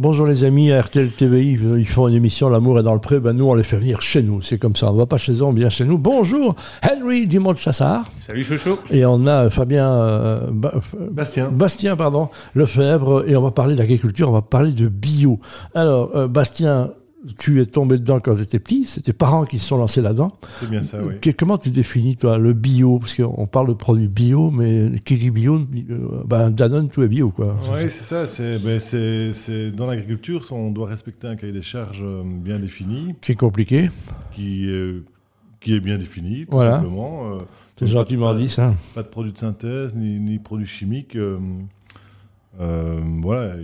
Bonjour les amis, à RTL TVI, ils font une émission L'amour est dans le pré, ben nous on les fait venir chez nous, c'est comme ça, on ne va pas chez eux, on vient chez nous. Bonjour Henry Dumont Chassard. Salut Chouchou. Et on a Fabien euh, Bastien. Bastien, pardon, Lefebvre, et on va parler d'agriculture, on va parler de bio. Alors, euh, Bastien, tu es tombé dedans quand tu étais petit, c'est tes parents qui se sont lancés là-dedans. C'est bien ça, oui. comment tu définis, toi, le bio? Parce qu'on parle de produits bio, mais qui dit bio euh, ben, Danone, tout est bio, quoi. Oui, c'est ça. Ben, c'est, dans l'agriculture, on doit respecter un cahier des charges euh, bien défini. Qui est compliqué. Qui, qui est bien défini, tout voilà. simplement. Euh, c'est gentiment dit, ça. Pas de produits de synthèse, ni, ni produits chimiques. voilà.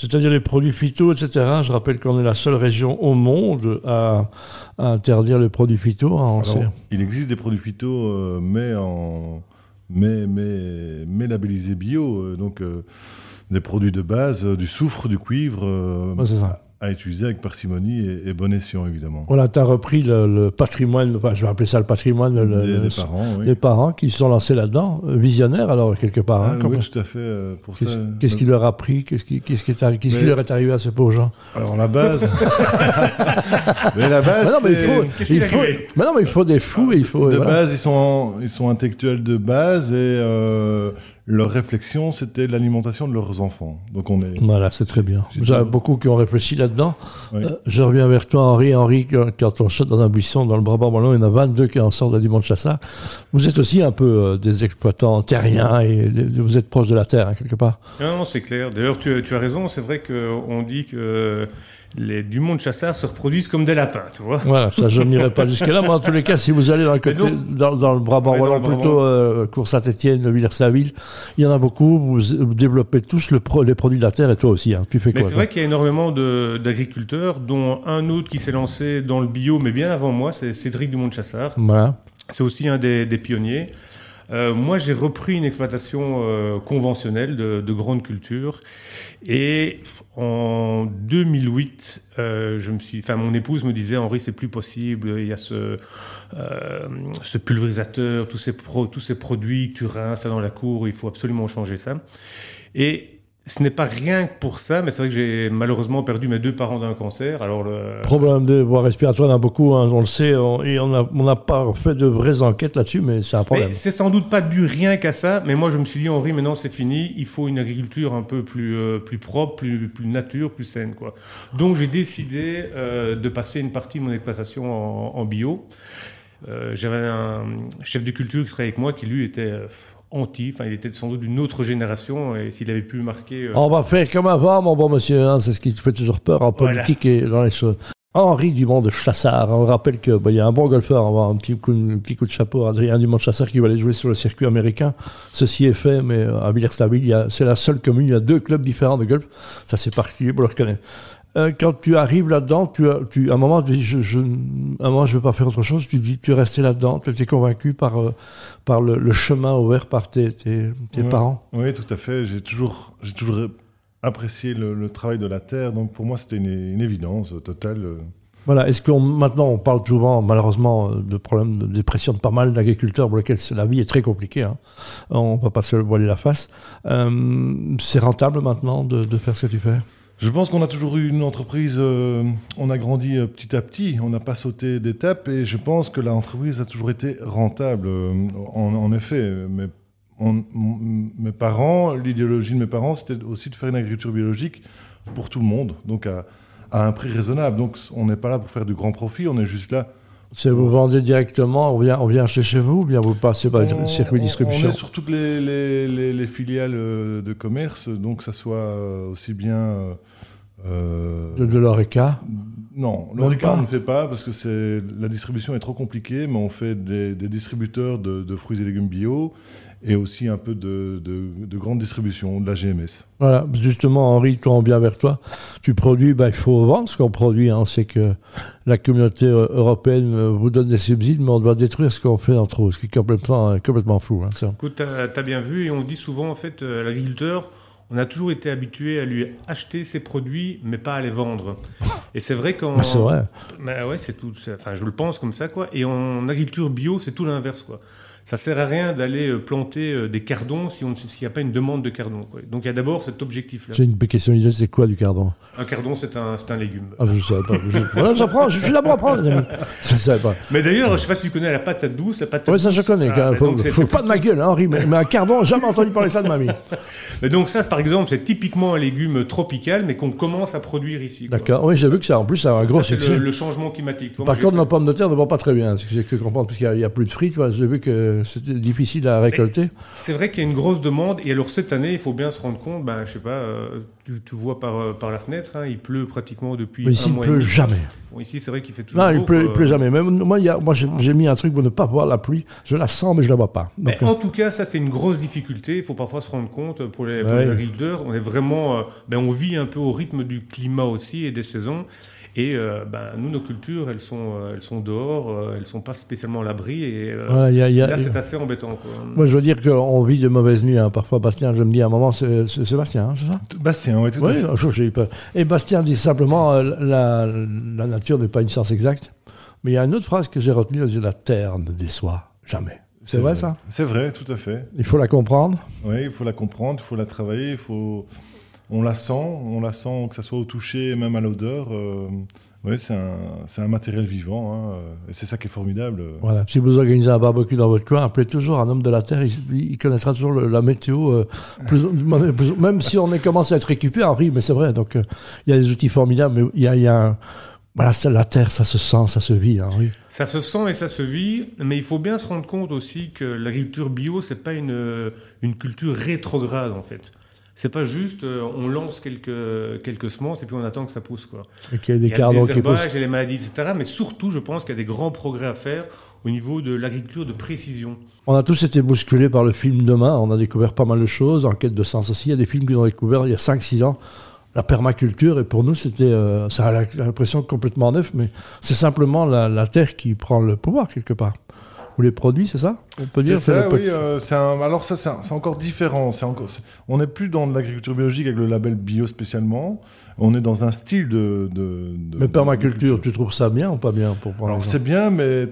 C'est-à-dire les produits phyto, etc. Je rappelle qu'on est la seule région au monde à, interdire les produits phyto. Hein, il existe des produits phyto, euh, mais, en, mais, mais, mais labellisés bio. Euh, donc, euh, des produits de base, du soufre, du cuivre. c'est ça à utiliser avec parcimonie et, bon escient, évidemment. Voilà, tu as repris le, patrimoine, enfin, je vais appeler ça le patrimoine des, parents, oui. des, parents, qui se sont lancés là-dedans, visionnaires alors, quelque part. Hein, ah, oui, tout à fait. Euh, qu'est-ce, qui leur a pris Qu'est-ce qui, qu'est-ce qui, est, qu'est-ce qui leur est arrivé à ces pauvres gens Alors, la base... mais la base, mais non, mais il faut, il faut, mais non, mais il faut des fous. il faut, de base, ils sont, ils sont intellectuels de base et... Euh, leur réflexion, c'était l'alimentation de leurs enfants. Donc on est. Voilà, c'est très bien. J'ai beaucoup qui ont réfléchi là-dedans. Euh, je reviens vers toi, Henri. Henri, quand on chute dans un buisson dans le Brabant ballon, il y en a 22 qui en sortent de dimanche chassard. Vous êtes aussi un peu euh, des exploitants terriens et vous êtes proche de la terre, hein, quelque part. Non, non c'est clair. D'ailleurs, tu, tu, as raison. C'est vrai qu'on dit que les du monde chasseur se reproduisent comme des lapins, tu vois. Voilà, ça je n'irai pas jusque-là, mais en tous les cas, si vous allez dans le, côté, dans, le Brabant wallon, plutôt euh, Cours Saint-Étienne, Villers-la-Ville, il y en a beaucoup, vous, développez tous le les produits de la terre et toi aussi, hein. tu fais mais quoi C'est vrai qu'il y a énormément d'agriculteurs, dont un autre qui s'est lancé dans le bio, mais bien avant moi, c'est Cédric Dumont de Chassard. Voilà. C'est aussi un des, des pionniers. Euh, moi, j'ai repris une exploitation euh, conventionnelle de, de, grande culture et en 2008, euh, je me suis, enfin, mon épouse me disait Henri, c'est plus possible. Il y a ce, euh, ce pulvérisateur, tous ces, pro, tous ces produits, tu rinces ça dans la cour. Il faut absolument changer ça. Et ce n'est pas rien que pour ça, mais c'est vrai que j'ai malheureusement perdu mes deux parents d'un cancer. Alors le... Problème de voie respiratoire, on a beaucoup, hein, on le sait, et on n'a on pas fait de vraies enquêtes là-dessus, mais c'est un problème. C'est sans doute pas dû rien qu'à ça, mais moi je me suis dit, Henri, maintenant c'est fini, il faut une agriculture un peu plus, euh, plus propre, plus, plus nature, plus saine. Quoi. Donc j'ai décidé euh, de passer une partie de mon exploitation en, en bio. Euh, J'avais un chef de culture qui travaillait avec moi qui lui était anti, enfin il était sans doute d'une autre génération et s'il avait pu marquer... Euh, on va faire comme avant mon bon monsieur, hein, c'est ce qui fait toujours peur en politique et dans les choses. Henri Dumont de Chassard, on rappelle qu'il bah, y a un bon golfeur, on va un petit coup, un petit coup de chapeau, Adrien Dumont de Chassard qui va aller jouer sur le circuit américain. Ceci est fait, mais à Villers-la-Ville, c'est la seule commune, il y a deux clubs différents de golf, ça c'est particulier pour le reconnaître. Euh, quand tu arrives là-dedans, tu, tu, à un moment, tu dis, je, je, un moment, je veux pas faire autre chose. Tu dis, tu es resté là-dedans. Tu étais convaincu par, euh, par le, chemin ouvert par tes, tes, parents. Oui, tout à fait. J'ai toujours, j'ai toujours apprécié le, travail de la terre. Donc pour moi, c'était une, une, évidence totale. Voilà. Est-ce qu'on maintenant on parle souvent malheureusement de problèmes de dépression de pas mal d'agriculteurs pour lesquels la vie est très compliquée. Hein. On va pas se voiler la face. Euh, c'est rentable maintenant de, de faire ce que tu fais? Je pense qu'on a toujours eu une entreprise, euh, on a grandi euh, petit à petit, on n'a pas sauté d'étape et je pense que l'entreprise a toujours été rentable. Euh, en, effet, mes, mes parents, l'idéologie de mes parents, c'était aussi de faire une agriculture biologique pour tout le monde, donc à, un prix raisonnable. Donc on n'est pas là pour faire du grand profit, on est juste là c'est vous vendez directement, on vient, on vient chez, chez vous ou bien vous passez par le circuit distribution On est sur toutes les, les, les, filiales de commerce, donc ça soit aussi bien euh, de, de l'ORECA Non, l'ORECA on ne fait pas parce que c'est la distribution est trop compliquée, mais on fait des, distributeurs de, fruits et légumes bio et aussi un peu de, de, grande distribution, de la GMS. Voilà, justement, Henri, on vient vers toi. Tu produis, bah, il faut vendre ce qu'on produit. Hein. C'est que la communauté euh, européenne euh, vous donne des subsides, mais on doit détruire ce qu'on fait entre eux, ce qui est complètement, complètement flou. Hein, ça. Écoute, tu as, bien vu, et on dit souvent, en fait, l'agriculteur, on a toujours été habitué à lui acheter ses produits, mais pas à les vendre. Et c'est vrai qu'en. c'est vrai. ouais, c'est tout. Enfin, je le pense comme ça, quoi. Et en agriculture bio, c'est tout l'inverse, quoi. Ça sert à rien d'aller euh, planter euh, des cardons si on s'il n'y a pas une demande de cardon. quoi. Donc il y a d'abord cet objectif-là. J'ai une question, c'est quoi du cardon? Un cardon, c'est un, un légume. Ah, je savais pas. Je- Voilà, j'apprends, je suis là pour apprendre. Je savais pas. Mais d'ailleurs, je sais pas si tu connais la patate douce. La patate Oui, ça je connais. Ah, quand même. faut pas de ma gueule, hein, Henri, mais, mais un cardon, jamais entendu parler ça de ma vie. mais donc ça, par exemple, c'est typiquement un légume tropical, mais qu'on commence à produire ici. D'accord. Oui, j'ai vu que ça, en plus, ça a un Ça, gros succès. le, le changement climatique. Par contre, nos pommes de terre ne vont pas très bien. C'est ce que j'ai cru comprendre, parce qu'il n'y a plus de frites. J'ai vu que c'était difficile à récolter. C'est vrai qu'il y a une grosse demande. Et alors cette année, il faut bien se rendre compte, ben, je sais pas, euh, tu, tu vois par, euh, par la fenêtre, hein, il pleut pratiquement depuis Mais ici, un il ne mois pleut jamais. Bon, ici, c'est vrai qu'il fait toujours Non, il pleut, il pleut jamais. Même moi, y a- moi j'ai mis un truc pour ne pas voir la pluie. Je la sens, mais je la vois pas. Donc, euh, en tout cas, ça c'est une grosse difficulté. Il faut parfois se rendre compte pour les, pour Ouais. les agriculteurs. On est vraiment, euh, ben, on vit un peu au rythme du climat aussi et des saisons. Et euh, ben, nous, nos cultures, elles sont, euh, elles sont dehors, euh, elles sont pas spécialement à l'abri. Et euh, voilà, il y a- il y a- là, c'est assez embêtant. Quoi. moi, je veux dire qu'on vit de mauvaises nuits. hein. Parfois, Bastien, je me dis à un moment, c'est c'est Sébastien, hein, c'est ça? Bastien, ouais, tout à Oui, fait. j'ai eu peur. Et Bastien dit simplement euh, la, la nature n'est pas une science exacte. Mais il y a une autre phrase que j'ai retenue, elle dit la terre ne déçoit jamais. C'est vrai, ça? C'est vrai, tout à fait. Il faut la comprendre? Oui, il faut la comprendre, il faut la travailler, il faut... on la sent, on la sent que ça soit au toucher, même à l'odeur. euh, Oui, c'est un, c'est un matériel vivant, hein, euh, et c'est ça qui est formidable. Voilà. Si vous organisez un barbecue dans votre coin, appelez toujours un homme de la terre. Il, il connaîtra toujours le- la météo. euh, plus- plus- même si on est commencé à être récupéré, Henri, mais c'est vrai. Donc, euh, il y a des outils formidables, mais il y a, y a un. Voilà, c'est la terre, ça se sent, ça se vit, hein, Henri. Ça se sent et ça se vit, mais il faut bien se rendre compte aussi que l'agriculture bio, c'est pas une, une culture rétrograde en fait. C'est pas juste, euh, on lance quelques, quelques semences et puis on attend que ça pousse quoi. Et qu'il y a des Il y a cardons des qui poussent. et les maladies, etc. Mais surtout, je pense qu'il y a des grands progrès à faire au niveau de l'agriculture de précision. On a tous été bousculés par le film Demain. On a découvert pas mal de choses, en quête de sens aussi. Il y a des films qu'ils ont découvert il y a 5-6 ans. La permaculture, et pour nous, c'était, euh, ça a l'impression complètement neuf, mais c'est simplement la, la terre qui prend le pouvoir quelque part. Ou les produits, c'est ça On peut dire ça, oui. euh, c'est un- alors ça, c'est encore différent. C'est encore, on n'est plus dans de l'agriculture biologique avec le label bio spécialement. On est dans un style de... de, de- Mais permaculture, de- tu trouves ça bien ou pas bien pour Alors c'est bien, mais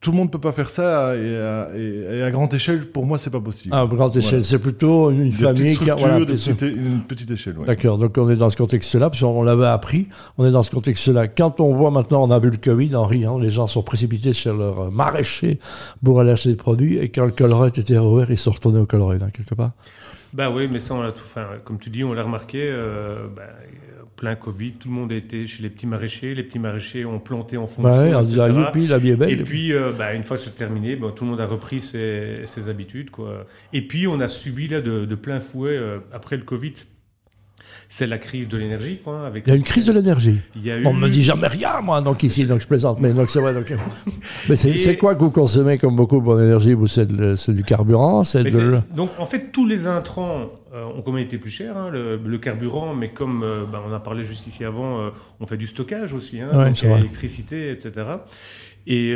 tout le monde peut pas faire ça et à, et- et à grande échelle, pour moi, c'est pas possible. Ah, à grande échelle, Voilà. c'est plutôt une, famille qui a. Voilà, petite- une petite échelle. ouais. D'accord, donc on est dans ce contexte-là, parce qu'on l'avait appris, on est dans ce contexte-là. Quand on voit maintenant, on a vu le Covid, en riant, les gens sont précipités sur leur maraîcher pour aller acheter des produits, et quand le colorette était ouvert, ils sont retournés au colorette, hein, quelque part. Bah oui, mais ça, on l'a tout. Enfin, comme tu dis, on l'a remarqué. euh, bah, plein Covid, tout le monde été chez les petits maraîchers. Les petits maraîchers ont planté en fond de Ouais, la vie est belle. Et puis, euh, bah, une fois c'est terminé, bah, tout le monde a repris ses, ses habitudes. Quoi. Et puis, on a subi là, de, de plein fouet, euh, après le Covid, c'est la crise de l'énergie. Quoi, avec Il y a une crise de l'énergie. Eu... On me dit jamais rien, moi, donc ici, donc je plaisante, mais donc c'est vrai. Donc... mais c'est Et- quoi que vous consommez comme beaucoup pour l'énergie c'est du carburant, de. Donc en fait, tous les intrants euh, ont quand même été plus chers, hein, le, le carburant, mais comme euh, bah, on a parlé juste ici avant, euh, on fait du stockage aussi, hein, Ouais, donc l'électricité, etc. Et,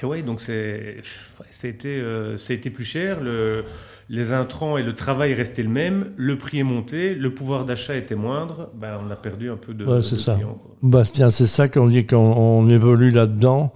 et ouais, donc c'est, ouais, ça, a été, euh, ça a été plus cher. Le, les intrants et le travail restaient le même, le prix est monté, le pouvoir d'achat était moindre, ben, on a perdu un peu de, Ouais, de c'est ça. clients. Bastien, c'est ça qu'on dit quand on évolue là-dedans.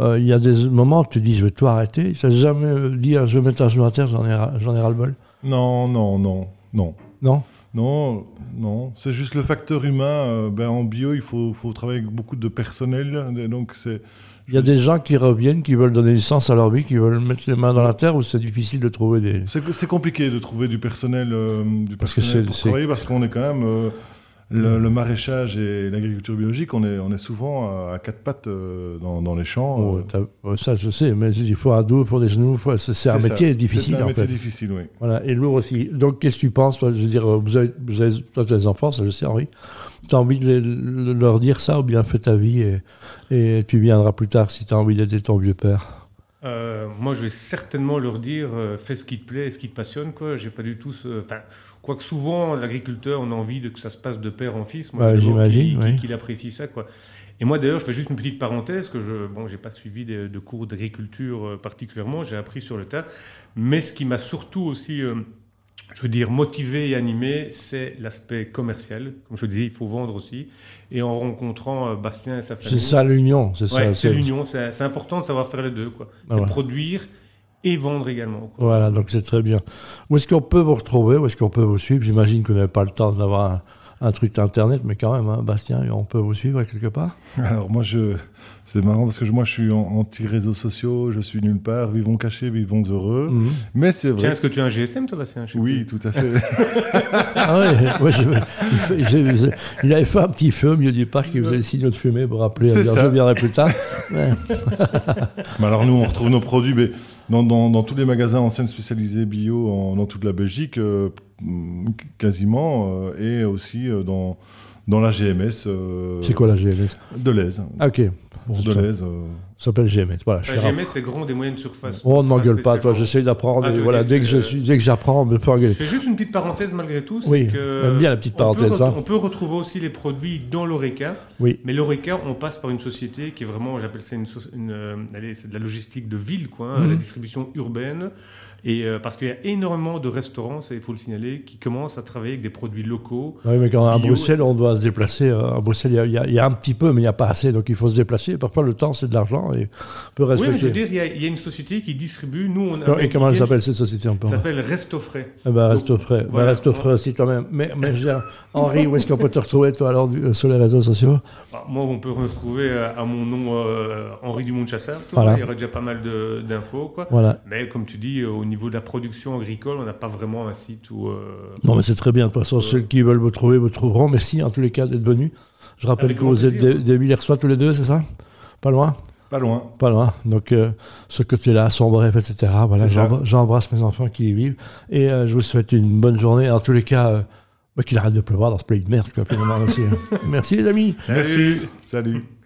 Euh, Il y a des moments où tu dis, je vais tout arrêter. Tu n'as jamais euh, dit, ah, je vais mettre un genou à terre, j'en ai, j'en ai ras-le-bol Non, non, non, non. Non? Non, non, c'est juste le facteur humain. euh, ben, en bio, il faut, faut travailler avec beaucoup de personnel. Donc, c'est. Il y a des gens qui reviennent, qui veulent donner du sens à leur vie, qui veulent mettre les mains dans la terre, où c'est difficile de trouver des. C'est compliqué de trouver du personnel, euh, du Parce que personnel pour c'est- travailler parce qu'on est quand même euh, le, le maraîchage et l'agriculture biologique, on est, on est souvent à, à quatre pattes euh, dans, dans les champs. Oh, euh, oh, ça, je sais, mais il faut un dos, il faut des genoux, c'est c'est un métier ça. difficile, C'est un en métier fait. difficile, oui. Voilà, et lourd aussi. Donc, qu'est-ce que tu penses, toi? Je veux dire, vous avez, vous avez, toi, tu as des enfants, ça je sais, Henri. Tu as envie de les- leur dire ça, ou bien fais ta vie, et, et tu viendras plus tard si tu as envie d'aider ton vieux père? Euh, moi, je vais certainement leur dire euh, fais ce qui te plaît, ce qui te passionne. Quoi. J'ai pas du tout ce. Enfin, quoique souvent, l'agriculteur, on a envie de que ça se passe de père en fils. Moi, Ouais, d'abord j'imagine, qu'il- oui. qu'il apprécie ça. Quoi. Et moi, d'ailleurs, je fais juste une petite parenthèse que je. Bon, j'ai pas suivi de, de cours d'agriculture euh, particulièrement. J'ai appris sur le tas. Mais ce qui m'a surtout aussi. euh, je veux dire, motiver et animer, c'est l'aspect commercial. Comme je disais, il faut vendre aussi. Et en rencontrant euh, Bastien et sa famille. C'est ça l'union, c'est Ouais, ça. c'est l'union. C'est c'est important de savoir faire les deux. quoi. Ah, C'est produire et vendre également. quoi. Voilà, donc c'est très bien. Où est-ce qu'on peut vous retrouver? Où est-ce qu'on peut vous suivre? J'imagine que vous n'avez pas le temps d'avoir un, un truc internet, mais quand même, hein, Bastien, on peut vous suivre quelque part? Alors moi, je, c'est marrant parce que je- moi, je suis en- anti-réseaux sociaux, je suis nulle part, vivons cachés, vivons heureux. Mhm. Mais c'est vrai. Tiens, est-ce que tu as un GSM, toi, Bastien Oui, tout à fait. Ah ouais, ouais, je- il, avait fait un petit feu au milieu du parc, il faisait le signaux de fumée pour rappeler, je viendrai plus tard. Mais alors nous, on retrouve nos produits mais dans, tous les magasins enseignes spécialisés bio en- dans toute la Belgique, euh, quasiment, euh, et aussi euh, dans, dans la GMS euh, C'est quoi la GMS de l'Aise. Ah, ok. Bon, de ça, l'Aise. euh, ça s'appelle GMS. Voilà, La GMS, c'est grand des moyennes surfaces. Oh, ne C'est m'engueule pas, toi, j'essaie d'apprendre. Ah, et voilà, dire dès que, que je c'est- suis, dès que j'apprends, me fais engueuler. Je fais juste une petite parenthèse malgré tout. Oui, que j'aime bien la petite on peut parenthèse, hein. On peut retrouver aussi les produits dans l'ORECA. Oui. Mais l'ORECA, on passe par une société qui est vraiment, j'appelle ça une, euh, allez, c'est de la logistique de ville, quoi, hein, Mhm. la distribution urbaine. Et euh, parce qu'il y a énormément de restaurants, il faut le signaler, qui commencent à travailler avec des produits locaux. Oui, mais quand à Bio, Bruxelles, on doit se déplacer. euh, À Bruxelles, il y a- y, y un petit peu, mais il n'y a pas assez, donc il faut se déplacer. Parfois, le temps, c'est de l'argent et on peut Oui, mais je veux respecter. dire, il y, a, il y a une société qui distribue. Nous, on a. et comment elle s'appelle cette société encore Ça s'appelle Resto Frais. Eh ben, reste Donc, frais. Ben, voilà. reste frais aussi quand même. Mais, Henri, où est-ce qu'on peut te retrouver, toi, alors, du- euh, sur les réseaux sociaux? Ah, Moi, on peut me retrouver à mon nom euh, Henri Dumont de Chasseur. tout, Voilà. Il y aurait déjà pas mal d'infos. Voilà. Mais comme tu dis, au niveau de la production agricole, on n'a pas vraiment un site où. euh, Non, mais c'est très bien. De toute façon, ceux qui veulent vous trouver, vous trouveront. Merci, en tous les cas, d'être venus. Je rappelle que vous êtes des, des Villersois tous les deux, c'est ça? Pas loin? Pas loin. Pas loin. Donc, euh, ce côté-là, son bref, etc. Voilà, j'embrasse mes enfants qui y vivent. Et euh, je vous souhaite une bonne journée. En tous les cas, euh, bah, qu'il arrête de pleuvoir dans ce pays de merde. Quoi, aussi, hein. Merci, les amis. Merci. Salut.